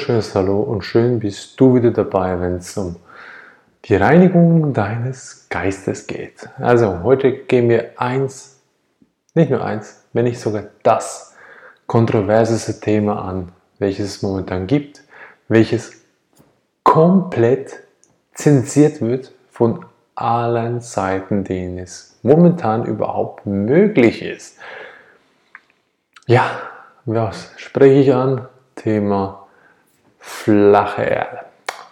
wunderschönes Hallo und schön bist du wieder dabei, wenn es um die Reinigung deines Geistes geht. Also heute gehen wir eins, nicht nur eins, wenn nicht sogar das kontroverseste Thema an, welches es momentan gibt, welches komplett zensiert wird von allen Seiten, denen es momentan überhaupt möglich ist. Ja, was spreche ich an? Thema flache Erde.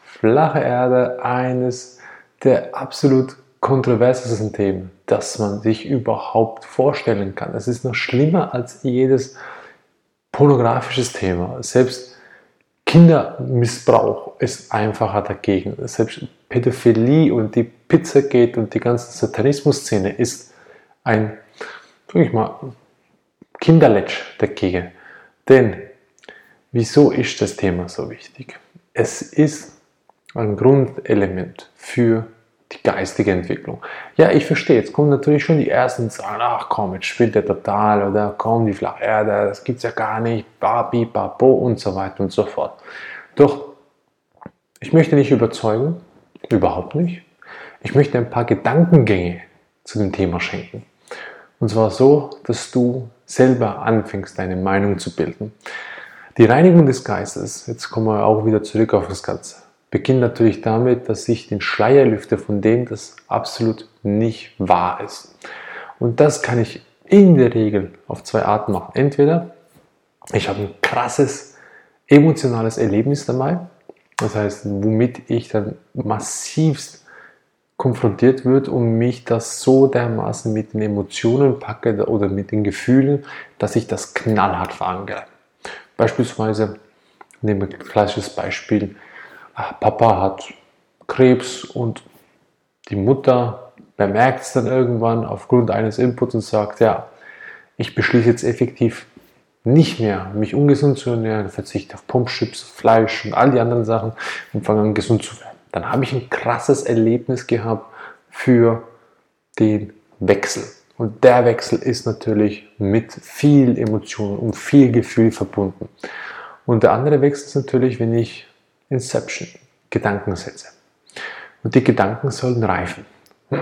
Flache Erde, eines der absolut kontroversesten Themen, das man sich überhaupt vorstellen kann. Es ist noch schlimmer als jedes pornografisches Thema. Selbst Kindermissbrauch ist einfacher dagegen. Selbst Pädophilie und die Pizzagate und die ganze Satanismus-Szene ist ein, sag ich mal, Kinderletsch dagegen. Denn wieso ist das Thema so wichtig? Es ist ein Grundelement für die geistige Entwicklung. Ja, ich verstehe, jetzt kommen natürlich schon die ersten sagen, ach komm, jetzt spielt der total oder komm, die Flacherde, das gibt es ja gar nicht, babi, babo und so weiter und so fort. Doch, ich möchte nicht überzeugen, überhaupt nicht. Ich möchte ein paar Gedankengänge zu dem Thema schenken. Und zwar so, dass du selber anfängst, deine Meinung zu bilden. Die Reinigung des Geistes, jetzt kommen wir auch wieder zurück auf das Ganze, beginnt natürlich damit, dass ich den Schleier lüfte von dem, das absolut nicht wahr ist. Und das kann ich in der Regel auf zwei Arten machen. Entweder ich habe ein krasses emotionales Erlebnis dabei, das heißt, womit ich dann massivst konfrontiert wird und mich das so dermaßen mit den Emotionen packe oder mit den Gefühlen, dass ich das knallhart verankere. Beispielsweise, nehmen wir ein klassisches Beispiel, ah, Papa hat Krebs und die Mutter bemerkt es dann irgendwann aufgrund eines Inputs und sagt, ja, ich beschließe jetzt effektiv nicht mehr, mich ungesund zu ernähren, verzichte auf Pumpchips, Fleisch und all die anderen Sachen und fange an gesund zu werden dann habe ich ein krasses Erlebnis gehabt für den Wechsel. Und der Wechsel ist natürlich mit viel Emotion und viel Gefühl verbunden. Und der andere Wechsel ist natürlich, wenn ich Inception, Gedanken setze. Und die Gedanken sollen reifen.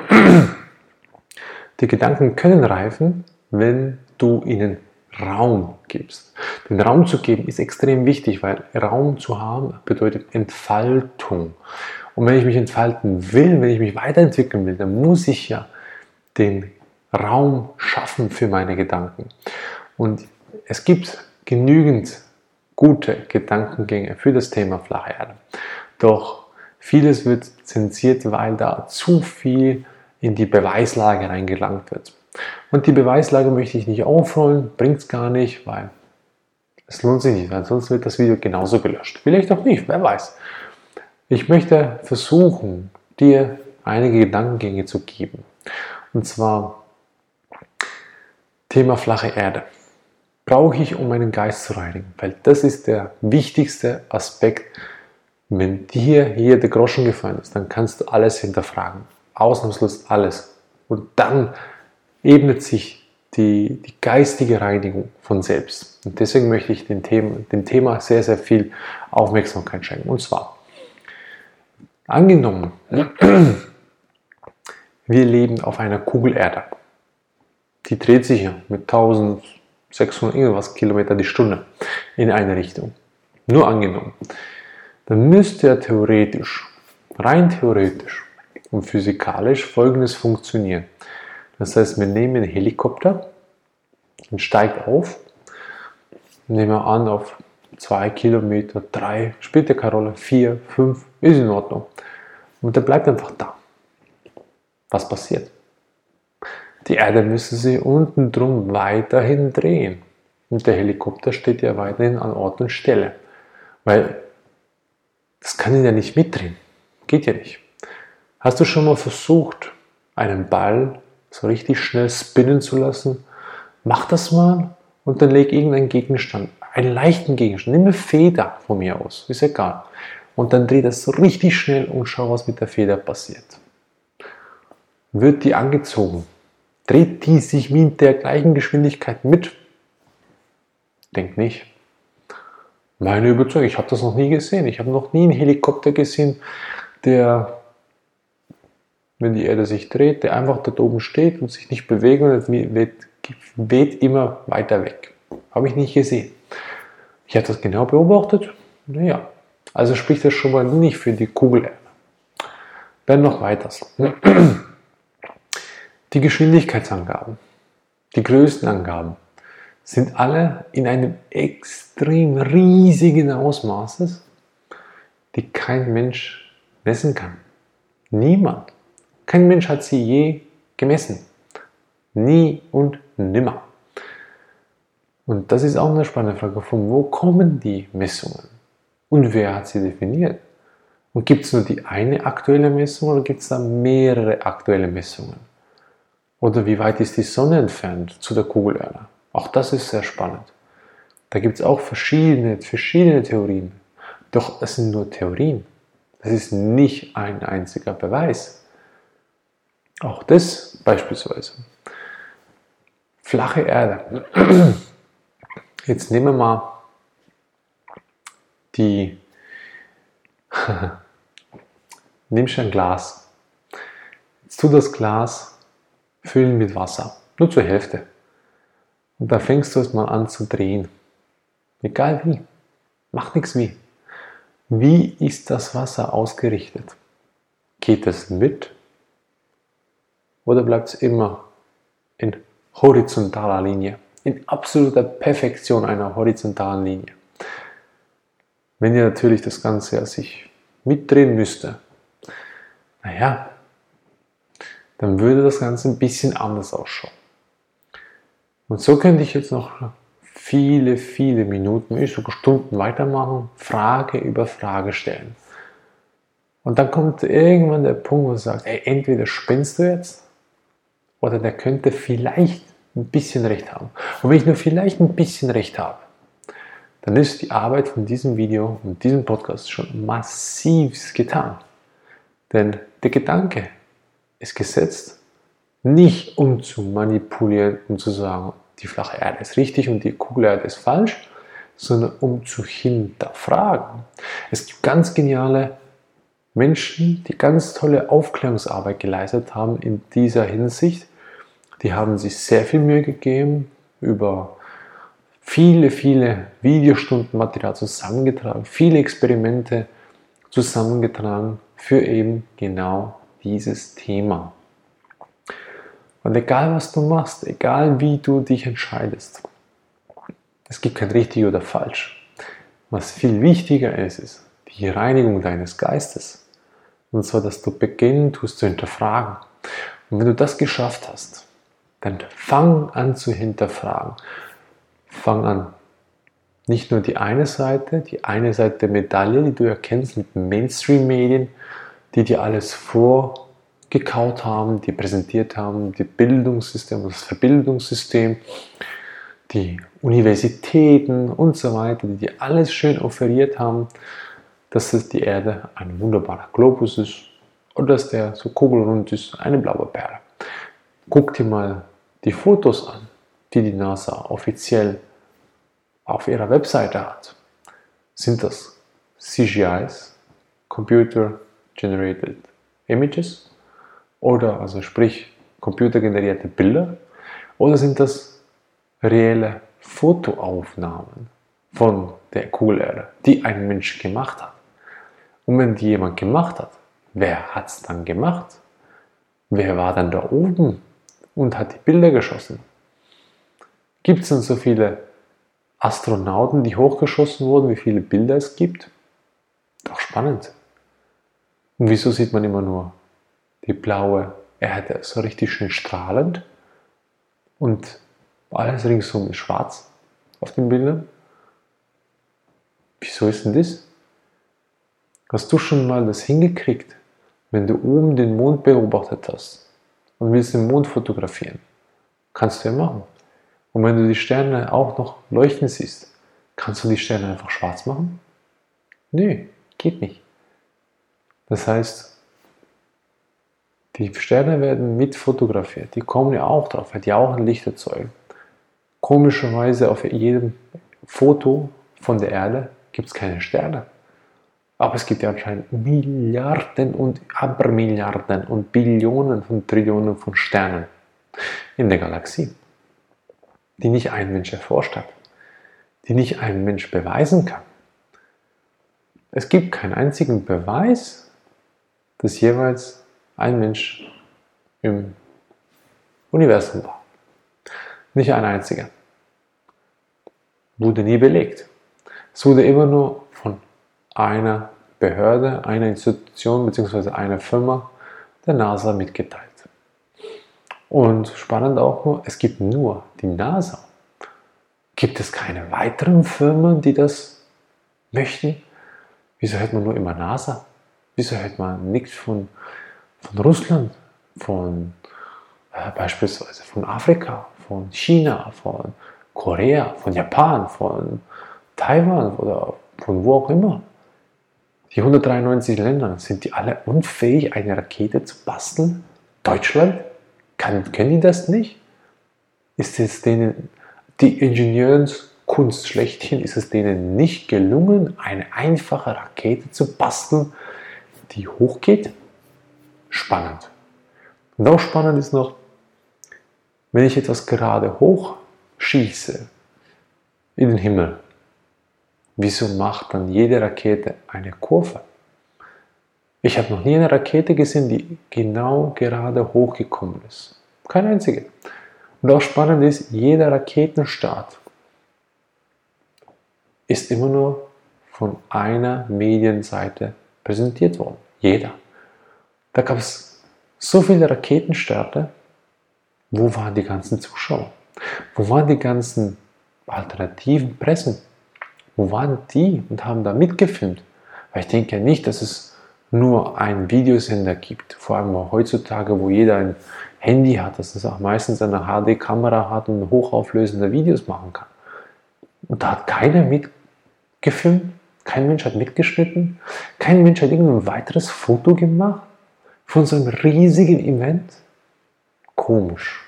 Die Gedanken können reifen, wenn du ihnen Raum gibst. Den Raum zu geben ist extrem wichtig, weil Raum zu haben bedeutet Entfaltung. Und wenn ich mich entfalten will, wenn ich mich weiterentwickeln will, dann muss ich ja den Raum schaffen für meine Gedanken. Und es gibt genügend gute Gedankengänge für das Thema flache Erde. Doch vieles wird zensiert, weil da zu viel in die Beweislage reingelangt wird. Und die Beweislage möchte ich nicht aufrollen, bringt es gar nicht, weil es lohnt sich nicht, weil sonst wird das Video genauso gelöscht. Vielleicht auch nicht, wer weiß. Ich möchte versuchen, dir einige Gedankengänge zu geben. Und zwar Thema flache Erde. Brauche ich, um meinen Geist zu reinigen? Weil das ist der wichtigste Aspekt. Wenn dir hier der Groschen gefallen ist, dann kannst du alles hinterfragen. Ausnahmslos alles. Und dann ebnet sich die, die geistige Reinigung von selbst. Und deswegen möchte ich dem Thema, dem Thema sehr, sehr viel Aufmerksamkeit schenken. Und zwar, angenommen, wir leben auf einer Kugelerde. Die dreht sich ja mit 1600 irgendwas Kilometer die Stunde in eine Richtung. Nur angenommen. Dann müsste ja theoretisch, rein theoretisch und physikalisch folgendes funktionieren. Das heißt, wir nehmen einen Helikopter und steigt auf, nehmen wir an auf zwei Kilometer, drei, spielt ja keine Rolle, vier, fünf, ist in Ordnung. Und der bleibt einfach da. Was passiert? Die Erde müssen sie unten drum weiterhin drehen. Und der Helikopter steht ja weiterhin an Ort und Stelle. Weil das kann ihn ja nicht mitdrehen. Geht ja nicht. Hast du schon mal versucht, einen Ball so richtig schnell spinnen zu lassen, mach das mal und dann leg irgendeinen Gegenstand, einen leichten Gegenstand, nimm eine Feder von mir aus, ist egal. Und dann dreh das so richtig schnell und schau, was mit der Feder passiert. Wird die angezogen, dreht die sich wie in der gleichen Geschwindigkeit mit? Denk nicht. Meine Überzeugung, ich habe das noch nie gesehen. Ich habe noch nie einen Helikopter gesehen, der, wenn die Erde sich dreht, der einfach dort oben steht und sich nicht bewegt und weht, weht immer weiter weg. Habe ich nicht gesehen. Ich habe das genau beobachtet. Naja, also spricht das schon mal nicht für die Kugel. Dann noch weiters. Die Geschwindigkeitsangaben, die Größenangaben sind alle in einem extrem riesigen Ausmaßes, die kein Mensch messen kann. Niemand. Kein Mensch hat sie je gemessen. Nie und nimmer. Und das ist auch eine spannende Frage, von wo kommen die Messungen? Und wer hat sie definiert? Und gibt es nur die eine aktuelle Messung oder gibt es da mehrere aktuelle Messungen? Oder wie weit ist die Sonne entfernt zu der Kugelerde? Auch das ist sehr spannend. Da gibt es auch verschiedene, verschiedene Theorien. Doch es sind nur Theorien. Das ist nicht ein einziger Beweis. Auch das beispielsweise. Flache Erde. Jetzt nehmen wir mal die. Nimmst ein Glas. Jetzt tu das Glas füllen mit Wasser. Nur zur Hälfte. Und da fängst du es mal an zu drehen. Egal wie. Macht nichts wie. Wie ist das Wasser ausgerichtet? Geht es mit? Oder bleibt es immer in horizontaler Linie? In absoluter Perfektion einer horizontalen Linie. Wenn ihr natürlich das Ganze sich mitdrehen müsste, naja, dann würde das Ganze ein bisschen anders ausschauen. Und so könnte ich jetzt noch viele, viele Minuten, sogar Stunden weitermachen, Frage über Frage stellen. Und dann kommt irgendwann der Punkt, wo du sagst, ey, entweder spinnst du jetzt oder der könnte vielleicht ein bisschen recht haben. Und wenn ich nur vielleicht ein bisschen recht habe, dann ist die Arbeit von diesem Video und diesem Podcast schon massiv getan. Denn der Gedanke ist gesetzt nicht um zu manipulieren und zu sagen, die flache Erde ist richtig und die Kugelerde ist falsch, sondern um zu hinterfragen. Es gibt ganz geniale Menschen, die ganz tolle Aufklärungsarbeit geleistet haben in dieser Hinsicht. Die haben sich sehr viel Mühe gegeben, über viele, viele Videostunden Material zusammengetragen, viele Experimente zusammengetragen für eben genau dieses Thema. Und egal was du machst, egal wie du dich entscheidest, es gibt kein richtig oder falsch. Was viel wichtiger ist, ist die Reinigung deines Geistes. Und zwar, dass du beginnen tust zu hinterfragen. Und wenn du das geschafft hast, dann fang an zu hinterfragen. Fang an. Nicht nur die eine Seite, die eine Seite der Medaille, die du erkennst mit Mainstream-Medien, die dir alles vor gekaut haben, die präsentiert haben, die Bildungssystem, das Verbildungssystem, die Universitäten und so weiter, die dir alles schön offeriert haben, dass es die Erde ein wunderbarer Globus ist oder dass der so kugelrund ist, eine blaue Perle. Guck dir mal die Fotos an, die die NASA offiziell auf ihrer Webseite hat. Sind das CGIs, Computer Generated Images? Oder also sprich computergenerierte Bilder? Oder sind das reelle Fotoaufnahmen von der Kugelerde, die ein Mensch gemacht hat? Und wenn die jemand gemacht hat, wer hat es dann gemacht? Wer war dann da oben und hat die Bilder geschossen? Gibt es denn so viele Astronauten, die hochgeschossen wurden, wie viele Bilder es gibt? Doch spannend. Und wieso sieht man immer nur die blaue Erde so richtig schön strahlend und alles ringsum ist schwarz auf den Bildern. Wieso ist denn das? Hast du schon mal das hingekriegt, wenn du oben den Mond beobachtet hast und willst den Mond fotografieren? Kannst du ja machen. Und wenn du die Sterne auch noch leuchten siehst, kannst du die Sterne einfach schwarz machen? Nö, geht nicht. Das heißt, die Sterne werden mit fotografiert. Die kommen ja auch drauf, weil die auch ein Licht erzeugen. Komischerweise auf jedem Foto von der Erde gibt es keine Sterne. Aber es gibt ja anscheinend Milliarden und Abermilliarden und Billionen von Trillionen von Sternen in der Galaxie, die nicht ein Mensch erforscht hat, die nicht ein Mensch beweisen kann. Es gibt keinen einzigen Beweis, dass jeweils ein Mensch im Universum war. Nicht ein einziger. Wurde nie belegt. Es wurde immer nur von einer Behörde, einer Institution bzw. einer Firma der NASA mitgeteilt. Und spannend auch nur, es gibt nur die NASA. Gibt es keine weiteren Firmen, die das möchten? Wieso hört man nur immer NASA? Wieso hört man nichts von, von Russland, von äh, beispielsweise von Afrika, von China, von Korea, von Japan, von Taiwan oder von wo auch immer? Die 193 Länder, sind die alle unfähig, eine Rakete zu basteln? Deutschland? Kann, können die das nicht? Ist es denen, die Ingenieurskunst schlechthin, ist es denen nicht gelungen, eine einfache Rakete zu basteln, die hochgeht? Spannend. Und auch spannend ist noch, wenn ich etwas gerade hochschieße in den Himmel, wieso macht dann jede Rakete eine Kurve? Ich habe noch nie eine Rakete gesehen, die genau gerade hochgekommen ist. Keine einzige. Und auch spannend ist, jeder Raketenstart ist immer nur von einer Medienseite präsentiert worden. Jeder. Da gab es so viele Raketenstarter. Wo waren die ganzen Zuschauer? Wo waren die ganzen alternativen Pressen? Wo waren die und haben da mitgefilmt? Weil ich denke ja nicht, dass es nur einen Videosender gibt, vor allem heutzutage, wo jeder ein Handy hat, dass es auch meistens eine HD-Kamera hat und hochauflösende Videos machen kann. Und da hat keiner mitgefilmt, kein Mensch hat mitgeschnitten, kein Mensch hat irgendein weiteres Foto gemacht von so einem riesigen Event. Komisch.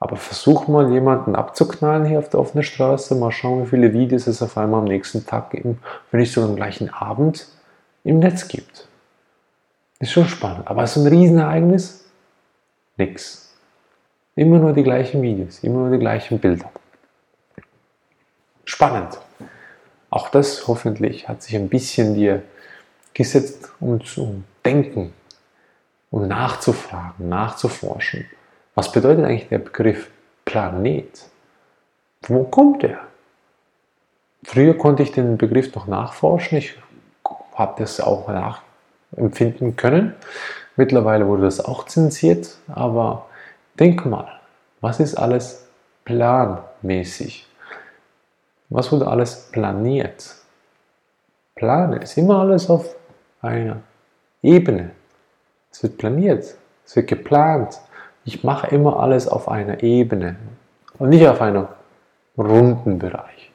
Aber versuch mal jemanden abzuknallen hier auf der offenen Straße, mal schauen, wie viele Videos es auf einmal am nächsten Tag, wenn nicht sogar am gleichen Abend, im Netz gibt. Ist schon spannend. Aber so ein Riesenereignis? Nix. Immer nur die gleichen Videos, immer nur die gleichen Bilder. Spannend. Auch das hoffentlich hat sich ein bisschen dir gesetzt, um zu denken, um nachzufragen, nachzuforschen. Was bedeutet eigentlich der Begriff Planet? Wo kommt er? Früher konnte ich den Begriff noch nachforschen. Ich habe das auch nachempfinden können. Mittlerweile wurde das auch zensiert, aber denk mal, was ist alles planmäßig? Was wurde alles planiert? Plane ist immer alles auf einer Ebene. Es wird planiert, es wird geplant. Ich mache immer alles auf einer Ebene und nicht auf einem runden Bereich.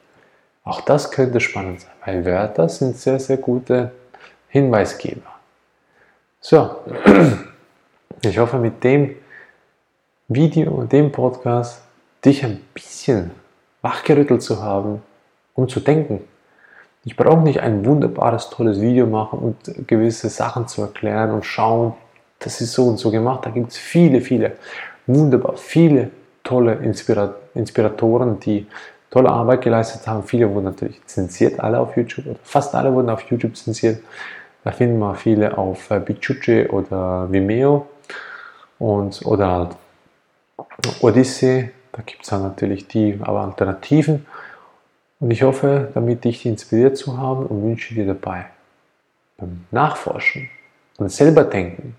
Auch das könnte spannend sein, weil Wörter sind sehr, sehr gute Hinweisgeber. So, ich hoffe mit dem Video und dem Podcast dich ein bisschen wachgerüttelt zu haben, um zu denken. Ich brauche nicht ein wunderbares, tolles Video machen und gewisse Sachen zu erklären und schauen, das ist so und so gemacht. Da gibt es viele, viele, wunderbar, viele tolle Inspira Inspiratoren, die tolle Arbeit geleistet haben. Viele wurden natürlich zensiert, alle auf YouTube, oder fast alle wurden auf YouTube zensiert. Da finden wir viele auf äh, Bichuche oder Vimeo und, oder Odyssey. Da gibt es dann natürlich die aber Alternativen. Und ich hoffe, damit dich inspiriert zu haben und wünsche dir dabei beim Nachforschen und selber denken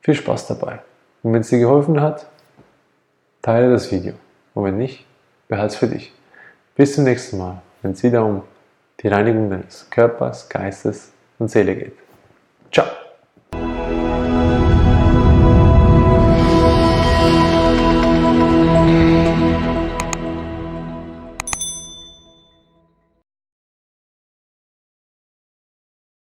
viel Spaß dabei. Und wenn es dir geholfen hat, teile das Video. Und wenn nicht, behalte es für dich. Bis zum nächsten Mal, wenn es wieder um die Reinigung deines Körpers, Geistes und Seele geht. Ciao!